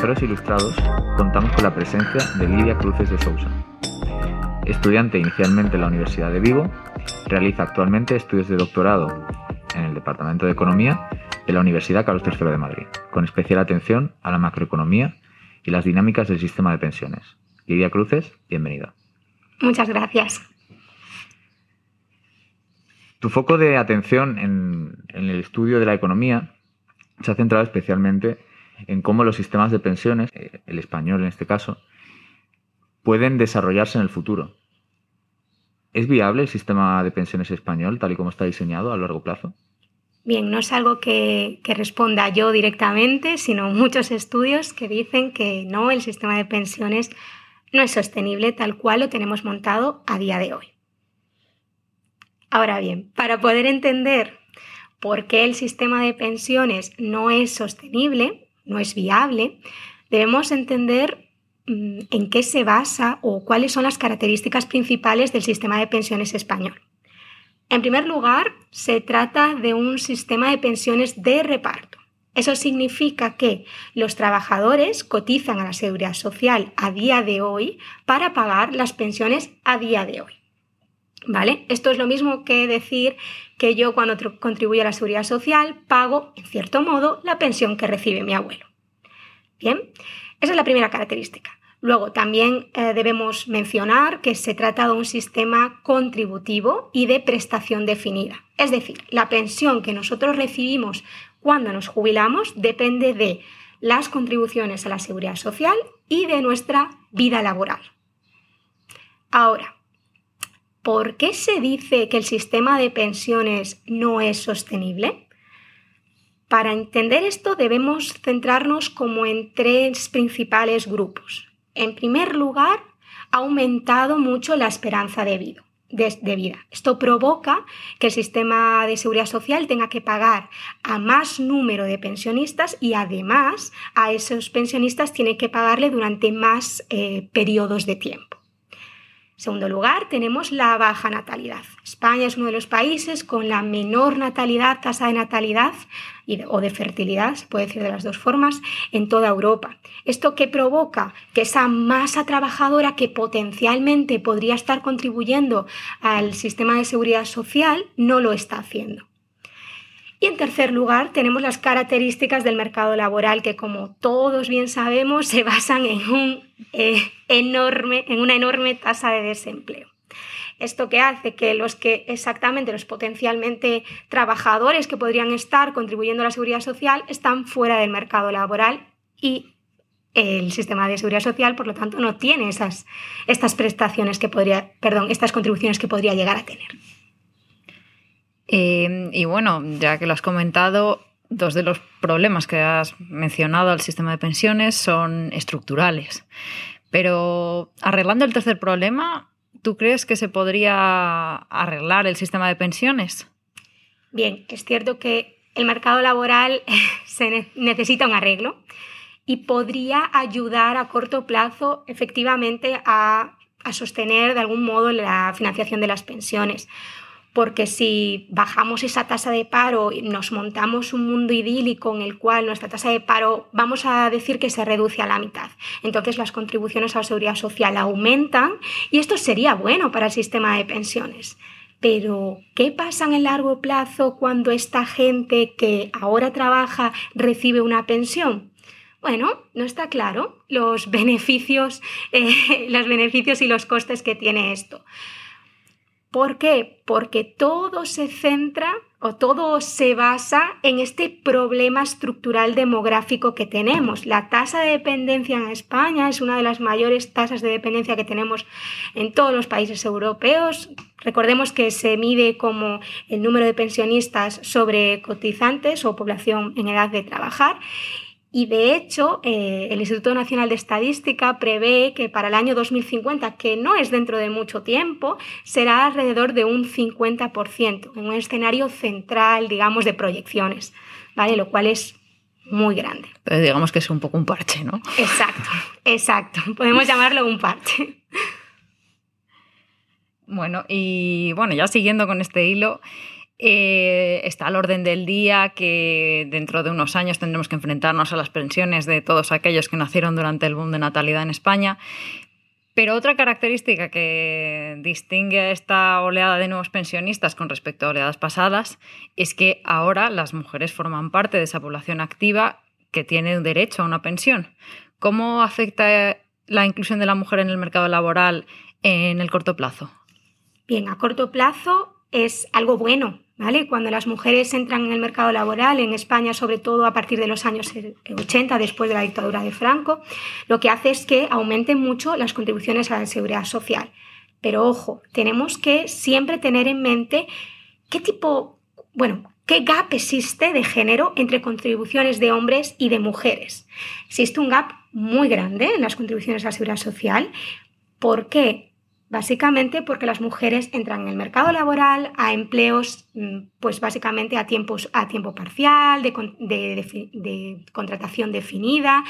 En Terceros Ilustrados, contamos con la presencia de Lidia Cruces de Sousa. Estudiante inicialmente en la Universidad de Vigo, realiza actualmente estudios de doctorado en el Departamento de Economía de la Universidad Carlos III de Madrid, con especial atención a la macroeconomía y las dinámicas del sistema de pensiones. Lidia Cruces, bienvenida. Muchas gracias. Tu foco de atención en, el estudio de la economía se ha centrado especialmente en cómo los sistemas de pensiones, eh, el español en este caso, pueden desarrollarse en el futuro. ¿Es viable el sistema de pensiones español tal y como está diseñado a largo plazo? Bien, no es algo que, que, responda yo directamente, sino muchos estudios que dicen que no, el sistema de pensiones no es sostenible tal cual lo tenemos montado a día de hoy. Ahora bien, para poder entender por qué el sistema de pensiones no es sostenible, no es viable, debemos entender mm, en qué se basa o cuáles son las características principales del sistema de pensiones español. En primer lugar, se trata de un sistema de pensiones de reparto. Eso significa que los trabajadores cotizan a la seguridad social a día de hoy para pagar las pensiones a día de hoy. ¿Vale? Esto es lo mismo que decir que yo cuando contribuyo a la seguridad social pago, en cierto modo, la pensión que recibe mi abuelo. Bien, esa es la primera característica. Luego, también eh, debemos mencionar que se trata de un sistema contributivo y de prestación definida. Es decir, la pensión que nosotros recibimos cuando nos jubilamos depende de las contribuciones a la seguridad social y de nuestra vida laboral. Ahora, ¿por qué se dice que el sistema de pensiones no es sostenible? Para entender esto debemos centrarnos como en tres principales grupos. En primer lugar, ha aumentado mucho la esperanza de vida. Esto provoca que el sistema de seguridad social tenga que pagar a más número de pensionistas y además a esos pensionistas tiene que pagarle durante más eh, periodos de tiempo. Segundo lugar, tenemos la baja natalidad. España es uno de los países con la menor natalidad, tasa de natalidad o de fertilidad, se puede decir de las dos formas, en toda Europa. ¿Esto qué provoca? Que esa masa trabajadora que potencialmente podría estar contribuyendo al sistema de seguridad social no lo está haciendo. Y en tercer lugar, tenemos las características del mercado laboral que, como todos bien sabemos, se basan en, un, eh, enorme, en una enorme tasa de desempleo. Esto que hace que los que exactamente los potencialmente trabajadores que podrían estar contribuyendo a la seguridad social están fuera del mercado laboral y el sistema de seguridad social, por lo tanto, no tiene esas, estas prestaciones que podría, perdón, estas contribuciones que podría llegar a tener. Em, y bueno, ya que lo has comentado, dos de los problemas que has mencionado al sistema de pensiones son estructurales. Pero arreglando el tercer problema, ¿tú crees que se podría arreglar el sistema de pensiones? Bien, es cierto que el mercado laboral se necesita un arreglo y podría ayudar a corto plazo efectivamente a, a sostener de algún modo la financiación de las pensiones porque si bajamos esa tasa de paro y nos montamos un mundo idílico en el cual nuestra tasa de paro vamos a decir que se reduce a la mitad. Entonces las contribuciones a la seguridad social aumentan y esto sería bueno para el sistema de pensiones. Pero, ¿qué pasa en el largo plazo cuando esta gente que ahora trabaja recibe una pensión? Bueno, no está claro los beneficios, eh, los beneficios y los costes que tiene esto. ¿Por qué? Porque todo se centra o todo se basa en este problema estructural demográfico que tenemos. La tasa de dependencia en España es una de las mayores tasas de dependencia que tenemos en todos los países europeos. Recordemos que se mide como el número de pensionistas sobre cotizantes o población en edad de trabajar y de hecho, eh, el Instituto Nacional de Estadística prevé que para el año 2050, que no es dentro de mucho tiempo, será alrededor de un 50%, en un escenario central, digamos, de proyecciones, ¿vale? Lo cual es muy grande. Pero digamos que es un poco un parche, ¿no? Exacto, exacto. Podemos llamarlo un parche. Bueno, y bueno, ya siguiendo con este hilo, eh, está al orden del día que dentro de unos años tendremos que enfrentarnos a las pensiones de todos aquellos que nacieron durante el boom de natalidad en España. Pero otra característica que distingue a esta oleada de nuevos pensionistas con respecto a oleadas pasadas es que ahora las mujeres forman parte de esa población activa que tiene derecho a una pensión. ¿Cómo afecta la inclusión de la mujer en el mercado laboral en el corto plazo? Bien, a corto plazo es algo bueno, Cuando las mujeres entran en el mercado laboral, en España sobre todo a partir de los años 80, después de la dictadura de Franco, lo que hace es que aumenten mucho las contribuciones a la seguridad social. Pero ojo, tenemos que siempre tener en mente qué tipo, bueno, qué gap existe de género entre contribuciones de hombres y de mujeres. Existe un gap muy grande en las contribuciones a la seguridad social. ¿Por qué? Básicamente porque las mujeres entran en el mercado laboral a empleos, mm, pues básicamente a, tiempos, a tiempo parcial, de, de contratación definida.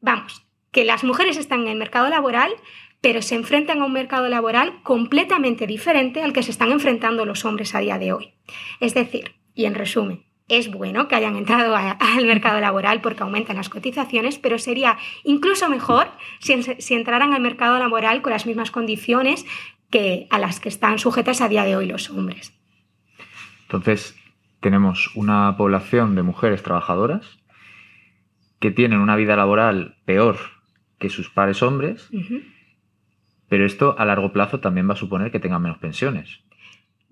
Vamos, que las mujeres están en el mercado laboral, pero se enfrentan a un mercado laboral completamente diferente al que se están enfrentando los hombres a día de hoy. Es decir, y en resumen, es bueno que hayan entrado al mercado laboral porque aumentan las cotizaciones, pero sería incluso mejor si, entraran al mercado laboral con las mismas condiciones que a las que están sujetas a día de hoy los hombres. Entonces, tenemos una población de mujeres trabajadoras que tienen una vida laboral peor que sus pares hombres, pero esto a largo plazo también va a suponer que tengan menos pensiones.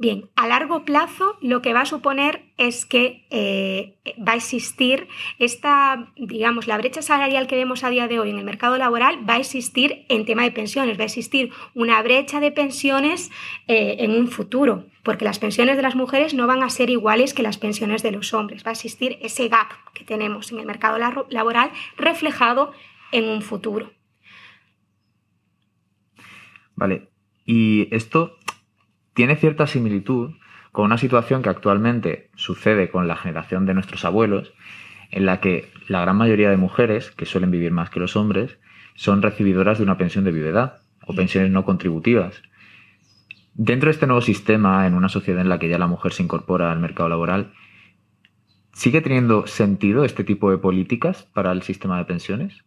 Bien, a largo plazo lo que va a suponer es que eh, va a existir esta, digamos, la brecha salarial que vemos a día de hoy en el mercado laboral va a existir en tema de pensiones, va a existir una brecha de pensiones eh, en un futuro, porque las pensiones de las mujeres no van a ser iguales que las pensiones de los hombres, va a existir ese gap que tenemos en el mercado laboral reflejado en un futuro. Vale, y esto tiene cierta similitud con una situación que actualmente sucede con la generación de nuestros abuelos, en la que la gran mayoría de mujeres, que suelen vivir más que los hombres, son recibidoras de una pensión de viudedad o pensiones no contributivas. Dentro de este nuevo sistema, en una sociedad en la que ya la mujer se incorpora al mercado laboral, ¿sigue teniendo sentido este tipo de políticas para el sistema de pensiones?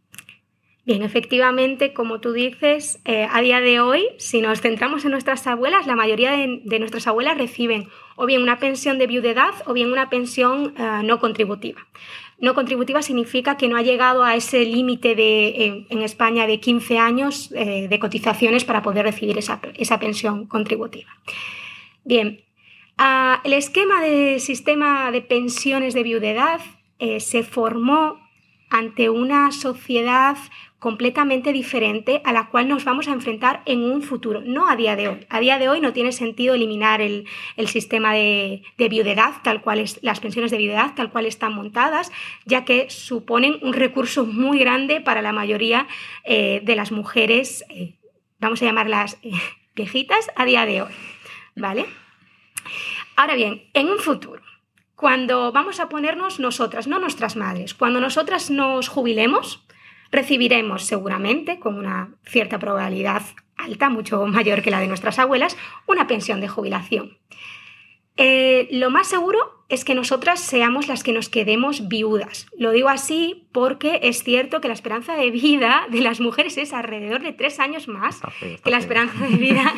Bien, efectivamente, como tú dices, eh, a día de hoy, si nos centramos en nuestras abuelas, la mayoría de, nuestras abuelas reciben o bien una pensión de viudedad o bien una pensión eh, no contributiva. No contributiva significa que no ha llegado a ese límite en España de 15 años eh, de cotizaciones para poder recibir esa, pensión contributiva. Bien, ah, el esquema de sistema de pensiones de viudedad se formó ante una sociedad completamente diferente a la cual nos vamos a enfrentar en un futuro, no a día de hoy. A día de hoy no tiene sentido eliminar el, sistema de, viudedad, tal cual es, las pensiones de viudedad, tal cual están montadas, ya que suponen un recurso muy grande para la mayoría eh, de las mujeres, eh, vamos a llamarlas eh, viejitas, a día de hoy. ¿Vale? Ahora bien, en un futuro, cuando vamos a ponernos nosotras, no nuestras madres, cuando nosotras nos jubilemos, recibiremos seguramente, con una cierta probabilidad alta, mucho mayor que la de nuestras abuelas, una pensión de jubilación. Eh, lo más seguro es que nosotras seamos las que nos quedemos viudas. Lo digo así porque es cierto que la esperanza de vida de las mujeres es alrededor de tres años más que la esperanza de vida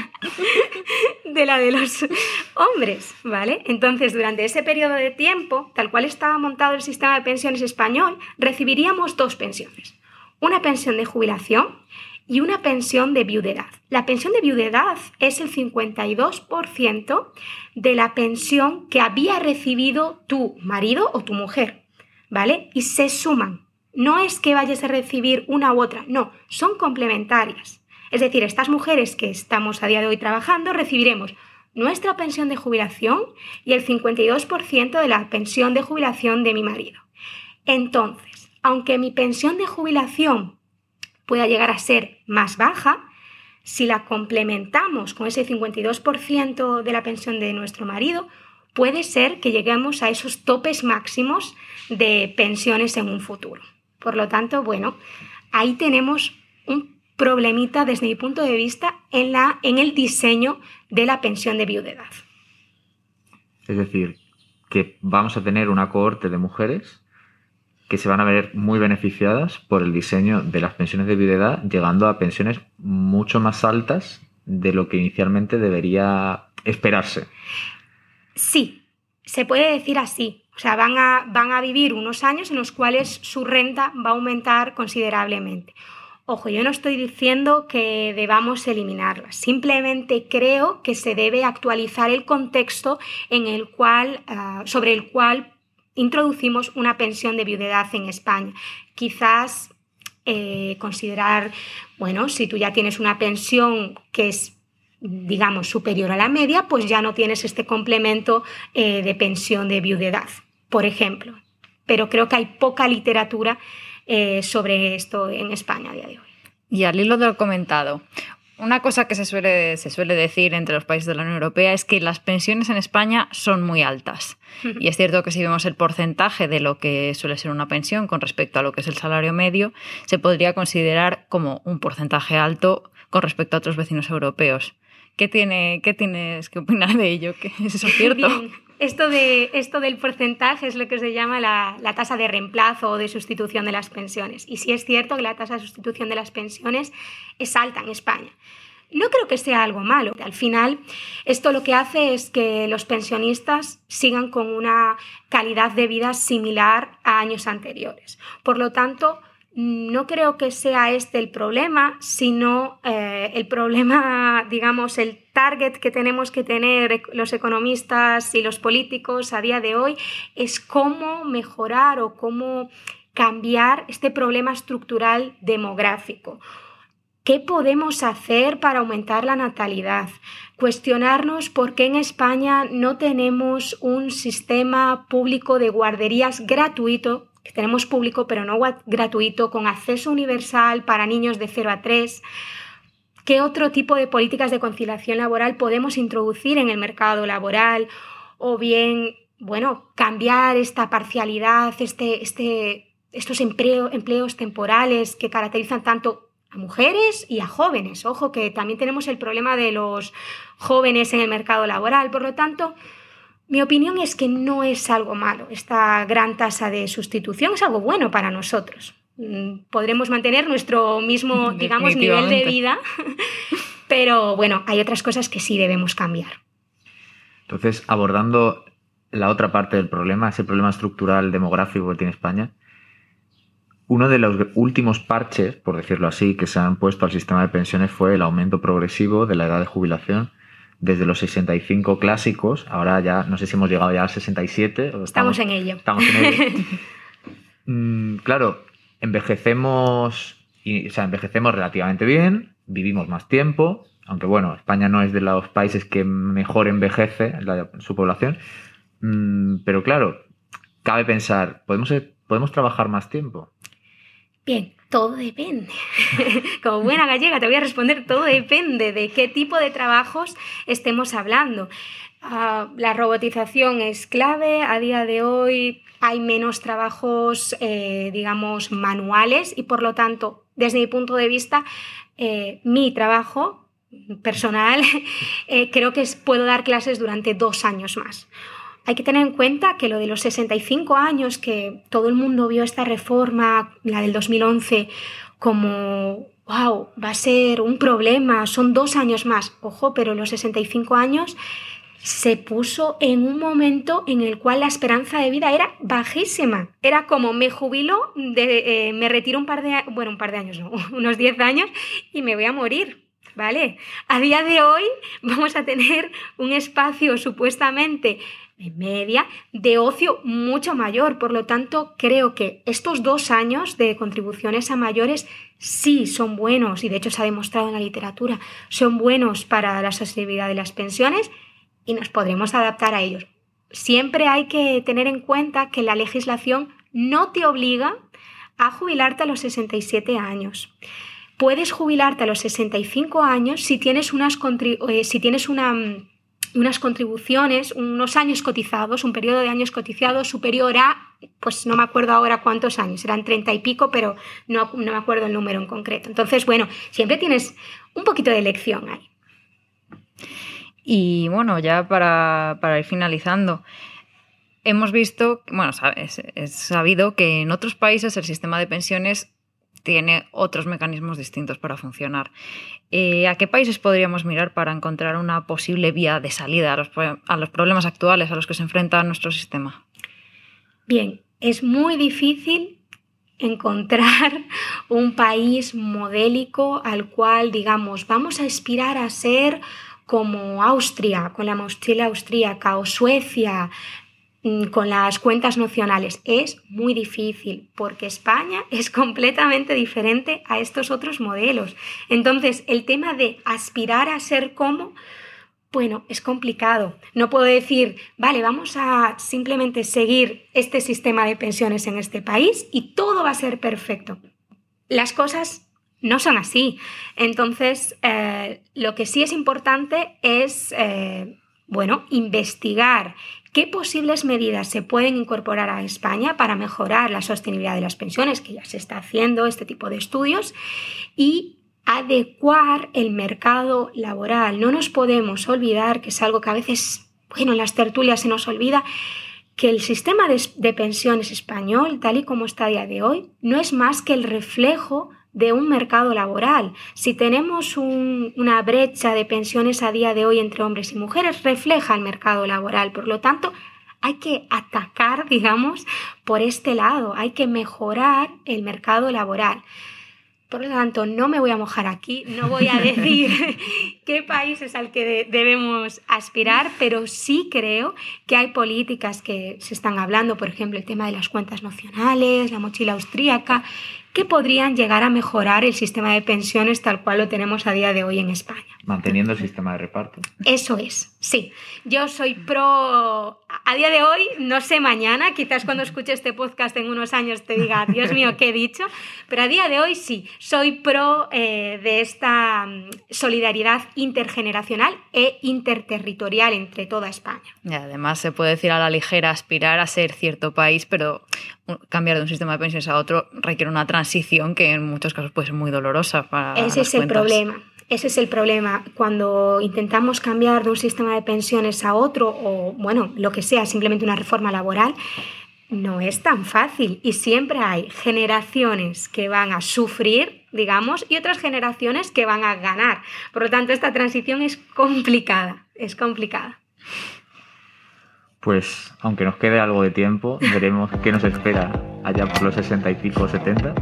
de la de los hombres, ¿vale? Entonces, durante ese periodo de tiempo, tal cual estaba montado el sistema de pensiones español, recibiríamos dos pensiones una pensión de jubilación y una pensión de viudedad. La pensión de viudedad es el 52% de la pensión que había recibido tu marido o tu mujer, ¿vale? Y se suman. No es que vayas a recibir una u otra, no, son complementarias. Es decir, estas mujeres que estamos a día de hoy trabajando recibiremos nuestra pensión de jubilación y el 52% de la pensión de jubilación de mi marido. Entonces, aunque mi pensión de jubilación pueda llegar a ser más baja, si la complementamos con ese 52% de la pensión de nuestro marido, puede ser que lleguemos a esos topes máximos de pensiones en un futuro. Por lo tanto, bueno, ahí tenemos un problemita desde mi punto de vista en, la, en el diseño de la pensión de viudedad. Es decir, que vamos a tener una cohorte de mujeres que se van a ver muy beneficiadas por el diseño de las pensiones de viudedad, llegando a pensiones mucho más altas de lo que inicialmente debería esperarse. Sí, se puede decir así. O sea, van a, van a vivir unos años en los cuales su renta va a aumentar considerablemente. Ojo, yo no estoy diciendo que debamos eliminarlas, simplemente creo que se debe actualizar el contexto en el cual, ah, sobre el cual introducimos una pensión de viudedad en España. Quizás eh, considerar, bueno, si tú ya tienes una pensión que es digamos, superior a la media, pues ya no tienes este complemento eh, de pensión de viudedad, por ejemplo. Pero creo que hay poca literatura eh, sobre esto en España a día de hoy. Y al hilo de lo comentado, una cosa que se suele, se suele decir entre los países de la Unión Europea es que las pensiones en España son muy altas. Y es cierto que si vemos el porcentaje de lo que suele ser una pensión con respecto a lo que es el salario medio, se podría considerar como un porcentaje alto con respecto a otros vecinos europeos. ¿Qué, tiene, qué tienes que opinar de ello? ¿Es eso cierto? Esto, de, esto del porcentaje es lo que se llama la, la, tasa de reemplazo o de sustitución de las pensiones. Y sí es cierto que la tasa de sustitución de las pensiones es alta en España. No creo que sea algo malo. Al final, esto lo que hace es que los pensionistas sigan con una calidad de vida similar a años anteriores. Por lo tanto, no creo que sea este el problema, sino eh, el problema, digamos, el target que tenemos que tener los economistas y los políticos a día de hoy es cómo mejorar o cómo cambiar este problema estructural demográfico. ¿Qué podemos hacer para aumentar la natalidad? Cuestionarnos por qué en España no tenemos un sistema público de guarderías gratuito que tenemos público pero no gratuito, con acceso universal para niños de 0 a 3. ¿Qué otro tipo de políticas de conciliación laboral podemos introducir en el mercado laboral? O bien, bueno, cambiar esta parcialidad, este, este, estos empleos temporales que caracterizan tanto a mujeres y a jóvenes. Ojo que también tenemos el problema de los jóvenes en el mercado laboral. Por lo tanto, mi opinión es que no es algo malo. Esta gran tasa de sustitución es algo bueno para nosotros. Mm, podremos mantener nuestro mismo, digamos, nivel de vida, pero bueno, hay otras cosas que sí debemos cambiar. Entonces, abordando la otra parte del problema, ese problema estructural demográfico que tiene España, uno de los últimos parches, por decirlo así, que se han puesto al sistema de pensiones fue el aumento progresivo de la edad de jubilación desde los 65 clásicos, ahora ya no sé si hemos llegado ya al 67. estamos, en ello. Estamos en ello. Mm, claro, envejecemos, y, o sea, envejecemos relativamente bien, vivimos más tiempo, aunque bueno, España no es de los países que mejor envejece su población, mm, pero claro, cabe pensar, ¿podemos, ¿podemos trabajar más tiempo? Bien, todo depende. Como buena gallega te voy a responder, todo depende de qué tipo de trabajos estemos hablando. Ah, la robotización es clave. A día de hoy hay menos trabajos, eh, digamos, manuales y por lo tanto, desde mi punto de vista, eh, mi trabajo personal, eh, creo que puedo dar clases durante dos años más. Hay que tener en cuenta que lo de los 65 años, que todo el mundo vio esta reforma, la del 2011, como, wow, va a ser un problema, son dos años más. Ojo, pero los 65 años se puso en un momento en el cual la esperanza de vida era bajísima. Era como me jubilo, eh, me retiro un par de, bueno, un par de años, no, unos 10 años y me voy a morir. ¿Vale? A día de hoy vamos a tener un espacio supuestamente de media de ocio mucho mayor. Por lo tanto, creo que estos dos años de contribuciones a mayores sí son buenos, y de hecho se ha demostrado en la literatura, son buenos para la sostenibilidad de las pensiones y nos podremos adaptar a ellos. Siempre hay que tener en cuenta que la legislación no te obliga a jubilarte a los 67 años. Puedes jubilarte a los 65 años si tienes, unas, eh, si tienes una mm, unas contribuciones, unos años cotizados, un periodo de años cotizados superior a, pues no me acuerdo ahora cuántos años, eran treinta y pico, pero no, no me acuerdo el número en concreto. Entonces, bueno, siempre tienes un poquito de elección ahí. Y bueno, ya para, para ir finalizando, hemos visto, bueno, es, es sabido que en otros países el sistema de pensiones tiene otros mecanismos distintos para funcionar. Eh, ¿A qué países podríamos mirar para encontrar una posible vía de salida a los, problemas actuales a los que se enfrenta nuestro sistema? Bien, es muy difícil encontrar un país modélico al cual, digamos, vamos a aspirar a ser como Austria, con la mochila austríaca, o Suecia, con las cuentas nacionales. Es muy difícil porque España es completamente diferente a estos otros modelos. Entonces, el tema de aspirar a ser como, bueno, es complicado. No puedo decir, vale, vamos a simplemente seguir este sistema de pensiones en este país y todo va a ser perfecto. Las cosas no son así. Entonces, eh, lo que sí es importante es, eh, bueno, investigar ¿Qué posibles medidas se pueden incorporar a España para mejorar la sostenibilidad de las pensiones? Que ya se está haciendo este tipo de estudios. Y adecuar el mercado laboral. No nos podemos olvidar, que es algo que a veces, bueno, en las tertulias se nos olvida, que el sistema de, de, pensiones español, tal y como está a día de hoy, no es más que el reflejo de un mercado laboral. Si tenemos una brecha de pensiones a día de hoy entre hombres y mujeres, refleja el mercado laboral. Por lo tanto, hay que atacar, digamos, por este lado, hay que mejorar el mercado laboral. Por lo tanto, no me voy a mojar aquí, no voy a decir qué país es al que debemos aspirar, pero sí creo que hay políticas que se están hablando, por ejemplo, el tema de las cuentas nacionales, la mochila austríaca, que podrían llegar a mejorar el sistema de pensiones tal cual lo tenemos a día de hoy en España. Manteniendo el sistema de reparto. Eso es, sí. Yo soy pro, a día de hoy, no sé mañana, quizás cuando escuche este podcast en unos años te diga, Dios mío, ¿qué he dicho? Pero a día de hoy sí, soy pro eh, de esta mm, solidaridad intergeneracional e interterritorial entre toda España. Y además se puede decir a la ligera aspirar a ser cierto país, pero cambiar de un sistema de pensiones a otro requiere una transición que en muchos casos puede ser muy dolorosa para Ese es el problema. Ese es el problema. Cuando intentamos cambiar de un sistema de pensiones a otro, o bueno, lo que sea, simplemente una reforma laboral, no es tan fácil. Y siempre hay generaciones que van a sufrir, digamos, y otras generaciones que van a ganar. Por lo tanto, esta transición es complicada. Es complicada pues aunque nos quede algo de tiempo, veremos qué nos espera allá por los 60 y pico, 70.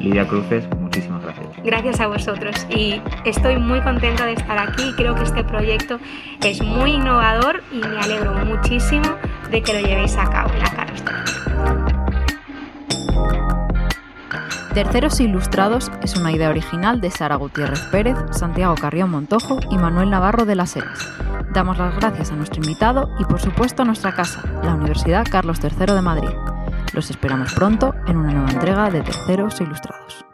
Lidia Cruces, muchísimas gracias. Gracias a vosotros y estoy muy contenta de estar aquí. Creo que este proyecto es muy innovador y me alegro muchísimo de que lo llevéis a cabo en la Carlos Terceros Ilustrados es una idea original de Sara Gutiérrez Pérez, Santiago Carrión Montojo y Manuel Navarro de las Heras. Damos las gracias a nuestro invitado y por supuesto a nuestra casa, la Universidad Carlos III de Madrid. Los esperamos pronto en una nueva entrega de Terceros Ilustrados.